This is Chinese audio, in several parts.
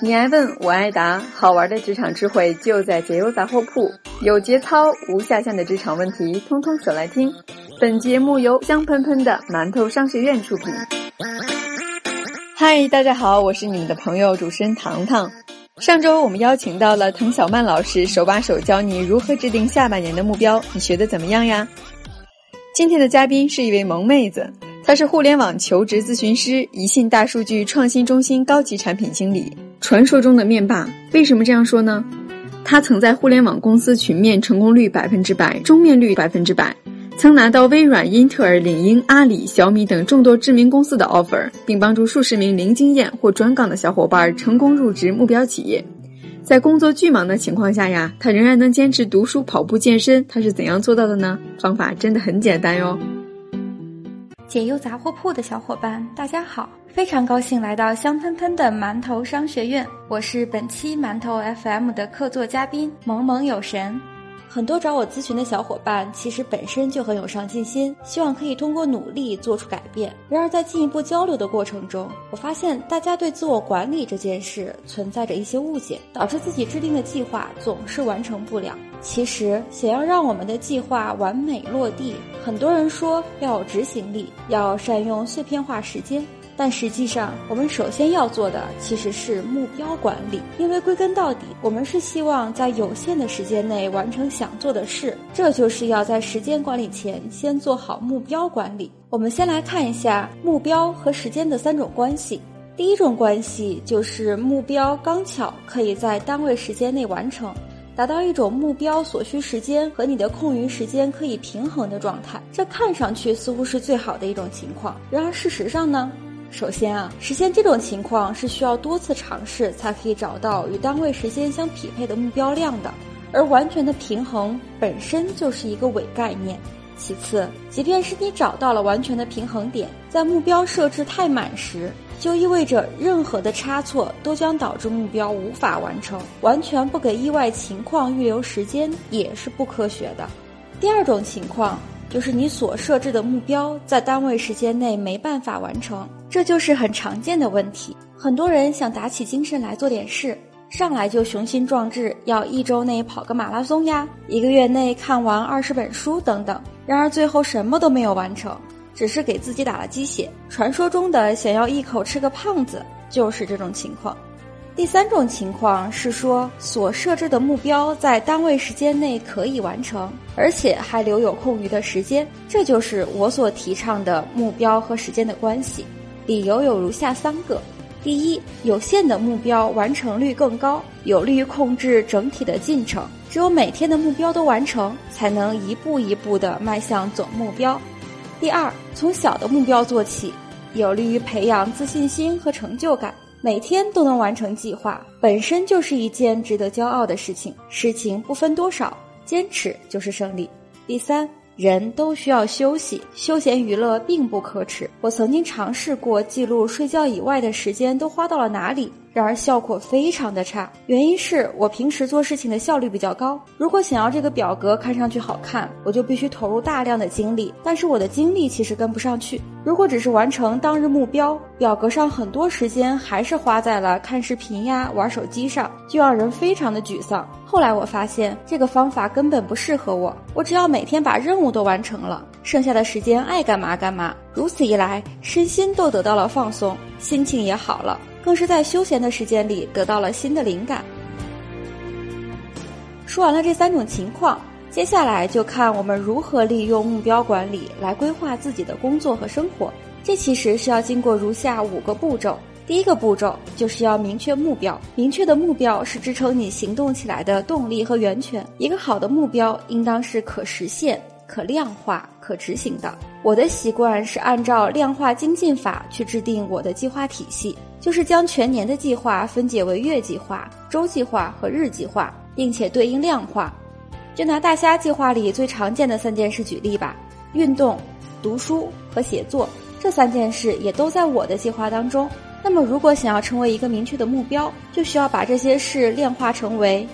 你爱问，我爱答，好玩的职场智慧就在解忧杂货铺，有节操、无下限的职场问题，通通说来听。本节目由香喷喷的馒头商学院出品。嗨，大家好，我是你们的朋友主持人糖糖。上周我们邀请到了滕小曼老师，手把手教你如何制定下半年的目标，你学的怎么样呀？今天的嘉宾是一位萌妹子，他是互联网求职咨询师，宜信大数据创新中心高级产品经理，传说中的面霸。为什么这样说呢？他曾在互联网公司群面成功率百分之百，终面率百分之百。曾拿到微软、英特尔、领英、阿里、小米等众多知名公司的 offer，并帮助数十名零经验或转岗的小伙伴成功入职目标企业。在工作巨忙的情况下呀，他仍然能坚持读书、跑步、健身。他是怎样做到的呢？方法真的很简单哟。解忧杂货铺的小伙伴，大家好，非常高兴来到香喷喷的馒头商学院。我是本期馒头 FM 的客座嘉宾萌萌有神。很多找我咨询的小伙伴，其实本身就很有上进心，希望可以通过努力做出改变。然而，在进一步交流的过程中，我发现大家对自我管理这件事存在着一些误解，导致自己制定的计划总是完成不了。其实，想要让我们的计划完美落地，很多人说要有执行力，要善用碎片化时间。但实际上，我们首先要做的其实是目标管理，因为归根到底，我们是希望在有限的时间内完成想做的事。这就是要在时间管理前先做好目标管理。我们先来看一下目标和时间的三种关系。第一种关系就是目标刚巧可以在单位时间内完成，达到一种目标所需时间和你的空余时间可以平衡的状态。这看上去似乎是最好的一种情况，然而事实上呢？首先啊，实现这种情况是需要多次尝试才可以找到与单位时间相匹配的目标量的，而完全的平衡本身就是一个伪概念。其次，即便是你找到了完全的平衡点，在目标设置太满时，就意味着任何的差错都将导致目标无法完成。完全不给意外情况预留时间也是不科学的。第二种情况。就是你所设置的目标在单位时间内没办法完成，这就是很常见的问题。很多人想打起精神来做点事，上来就雄心壮志，要一周内跑个马拉松呀，一个月内看完二十本书等等。然而最后什么都没有完成，只是给自己打了鸡血。传说中的想要一口吃个胖子，就是这种情况。第三种情况是说，所设置的目标在单位时间内可以完成，而且还留有空余的时间，这就是我所提倡的目标和时间的关系。理由有如下三个：第一，有限的目标完成率更高，有利于控制整体的进程。只有每天的目标都完成，才能一步一步地迈向总目标。第二，从小的目标做起，有利于培养自信心和成就感。每天都能完成计划，本身就是一件值得骄傲的事情。事情不分多少，坚持就是胜利。第三，人都需要休息，休闲娱乐并不可耻。我曾经尝试过记录睡觉以外的时间都花到了哪里。然而效果非常的差，原因是我平时做事情的效率比较高。如果想要这个表格看上去好看，我就必须投入大量的精力，但是我的精力其实跟不上去。如果只是完成当日目标，表格上很多时间还是花在了看视频呀、玩手机上，就让人非常的沮丧。后来我发现这个方法根本不适合我，我只要每天把任务都完成了，剩下的时间爱干嘛干嘛。如此一来，身心都得到了放松，心情也好了。更是在休闲的时间里得到了新的灵感。说完了这三种情况，接下来就看我们如何利用目标管理来规划自己的工作和生活。这其实是要经过如下五个步骤。第一个步骤就是要明确目标，明确的目标是支撑你行动起来的动力和源泉。一个好的目标应当是可实现、可量化、可执行的。我的习惯是按照量化精进法去制定我的计划体系。就是将全年的计划分解为月计划、周计划和日计划，并且对应量化。就拿大虾计划里最常见的三件事举例吧：运动、读书和写作。这三件事也都在我的计划当中。那么，如果想要成为一个明确的目标，就需要把这些事量化成为：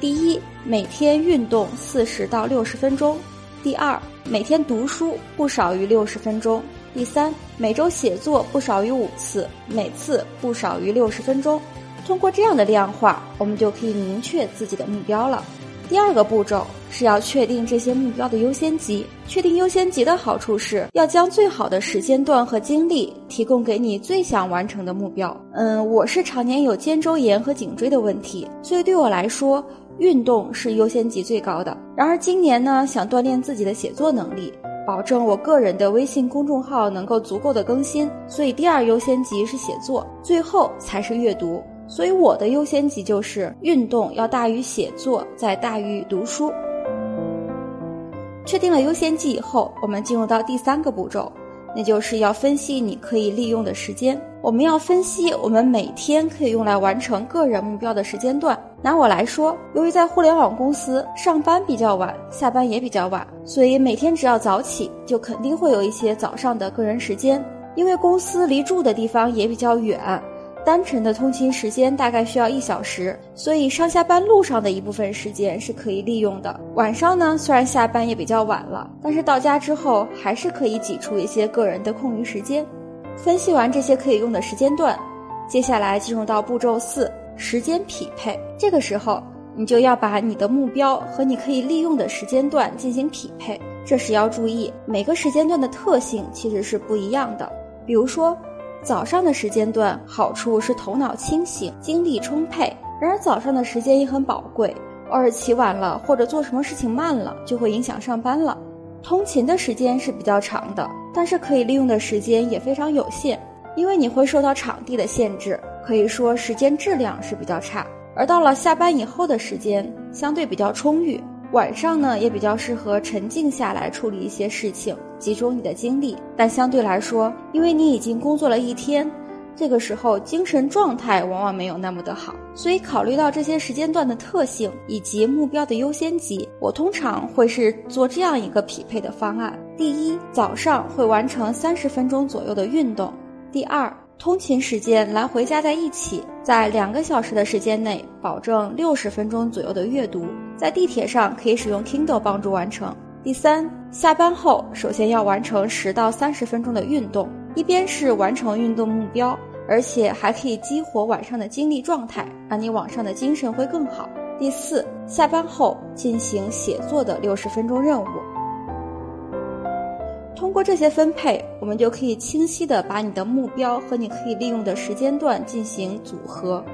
第一，每天运动四十到六十分钟；第二，每天读书不少于六十分钟；第三，每周写作不少于五次，每次不少于六十分钟。通过这样的量化，我们就可以明确自己的目标了。第二个步骤是要确定这些目标的优先级。确定优先级的好处是要将最好的时间段和精力提供给你最想完成的目标。嗯，我是常年有肩周炎和颈椎的问题，所以对我来说，运动是优先级最高的。然而今年呢，想锻炼自己的写作能力。保证我个人的微信公众号能够足够的更新，所以第二优先级是写作，最后才是阅读。所以我的优先级就是运动要大于写作，再大于读书。确定了优先级以后，我们进入到第三个步骤。那就是要分析你可以利用的时间。我们要分析我们每天可以用来完成个人目标的时间段。拿我来说，由于在互联网公司上班比较晚，下班也比较晚，所以每天只要早起，就肯定会有一些早上的个人时间。因为公司离住的地方也比较远。单程的通勤时间大概需要一小时，所以上下班路上的一部分时间是可以利用的。晚上呢，虽然下班也比较晚了，但是到家之后还是可以挤出一些个人的空余时间。分析完这些可以用的时间段，接下来进入到步骤四：时间匹配。这个时候，你就要把你的目标和你可以利用的时间段进行匹配。这时要注意，每个时间段的特性其实是不一样的。比如说。早上的时间段好处是头脑清醒、精力充沛。然而早上的时间也很宝贵，偶尔起晚了或者做什么事情慢了，就会影响上班了。通勤的时间是比较长的，但是可以利用的时间也非常有限，因为你会受到场地的限制，可以说时间质量是比较差。而到了下班以后的时间，相对比较充裕。晚上呢，也比较适合沉静下来处理一些事情，集中你的精力。但相对来说，因为你已经工作了一天，这个时候精神状态往往没有那么的好。所以考虑到这些时间段的特性以及目标的优先级，我通常会是做这样一个匹配的方案：第一，早上会完成三十分钟左右的运动；第二。通勤时间来回加在一起，在两个小时的时间内，保证六十分钟左右的阅读。在地铁上可以使用 Kindle 帮助完成。第三，下班后首先要完成十到三十分钟的运动，一边是完成运动目标，而且还可以激活晚上的精力状态，让你晚上的精神会更好。第四，下班后进行写作的六十分钟任务。通过这些分配，我们就可以清晰的把你的目标和你可以利用的时间段进行组合，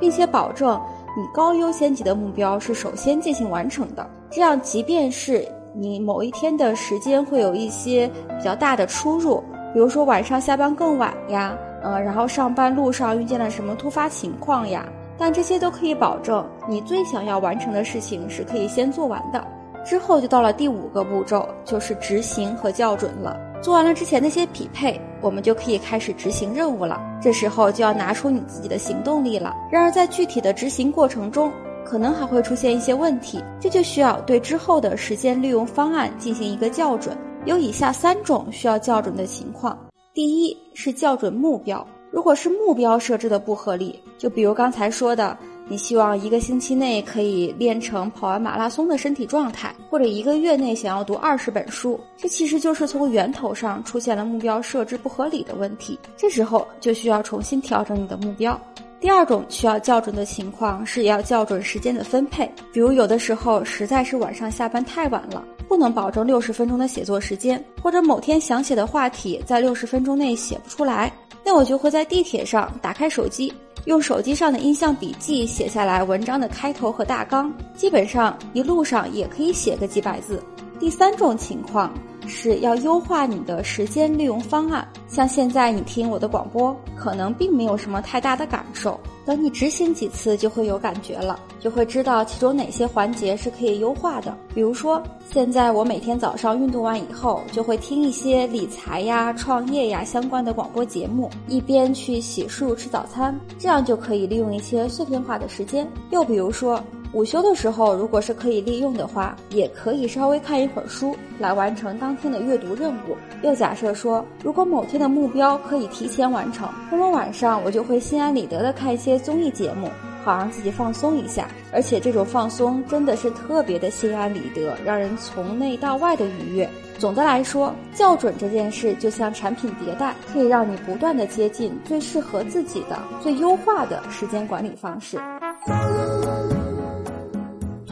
并且保证你高优先级的目标是首先进行完成的。这样，即便是你某一天的时间会有一些比较大的出入，比如说晚上下班更晚呀，呃，然后上班路上遇见了什么突发情况呀，但这些都可以保证你最想要完成的事情是可以先做完的。之后就到了第五个步骤，就是执行和校准了。做完了之前那些匹配，我们就可以开始执行任务了。这时候就要拿出你自己的行动力了。然而在具体的执行过程中，可能还会出现一些问题，这就需要对之后的时间利用方案进行一个校准。有以下三种需要校准的情况：第一是校准目标，如果是目标设置的不合理，就比如刚才说的。你希望一个星期内可以练成跑完马拉松的身体状态，或者一个月内想要读二十本书，这其实就是从源头上出现了目标设置不合理的问题。这时候就需要重新调整你的目标。第二种需要校准的情况是要校准时间的分配，比如有的时候实在是晚上下班太晚了，不能保证六十分钟的写作时间，或者某天想写的话题在六十分钟内写不出来，那我就会在地铁上打开手机。用手机上的音像笔记写下来文章的开头和大纲，基本上一路上也可以写个几百字。第三种情况是要优化你的时间利用方案，像现在你听我的广播，可能并没有什么太大的感受。等你执行几次就会有感觉了，就会知道其中哪些环节是可以优化的。比如说，现在我每天早上运动完以后，就会听一些理财呀、创业呀相关的广播节目，一边去洗漱吃早餐，这样就可以利用一些碎片化的时间。又比如说。午休的时候，如果是可以利用的话，也可以稍微看一会儿书来完成当天的阅读任务。又假设说，如果某天的目标可以提前完成，那么晚上我就会心安理得的看一些综艺节目，好让自己放松一下。而且这种放松真的是特别的心安理得，让人从内到外的愉悦。总的来说，校准这件事就像产品迭代，可以让你不断的接近最适合自己的、最优化的时间管理方式。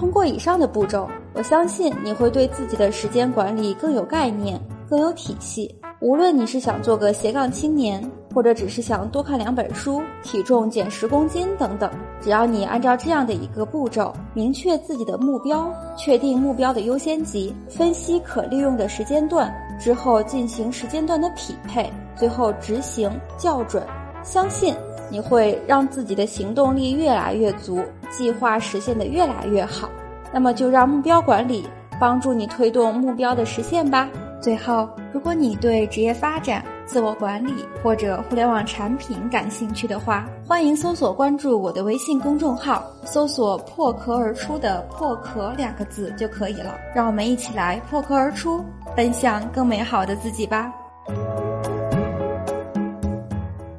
通过以上的步骤，我相信你会对自己的时间管理更有概念、更有体系。无论你是想做个斜杠青年，或者只是想多看两本书、体重减十公斤等等，只要你按照这样的一个步骤，明确自己的目标，确定目标的优先级，分析可利用的时间段之后，进行时间段的匹配，最后执行校准，相信你会让自己的行动力越来越足，计划实现的越来越好。那么就让目标管理帮助你推动目标的实现吧。最后，如果你对职业发展、自我管理或者互联网产品感兴趣的话，欢迎搜索关注我的微信公众号，搜索“破壳而出”的“破壳”两个字就可以了。让我们一起来破壳而出，奔向更美好的自己吧。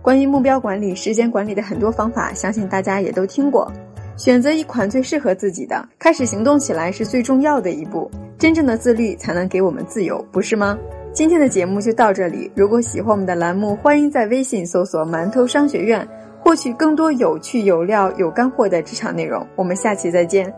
关于目标管理、时间管理的很多方法，相信大家也都听过。选择一款最适合自己的，开始行动起来是最重要的一步。真正的自律才能给我们自由，不是吗？今天的节目就到这里。如果喜欢我们的栏目，欢迎在微信搜索“馒头商学院”，获取更多有趣、有料、有干货的职场内容。我们下期再见。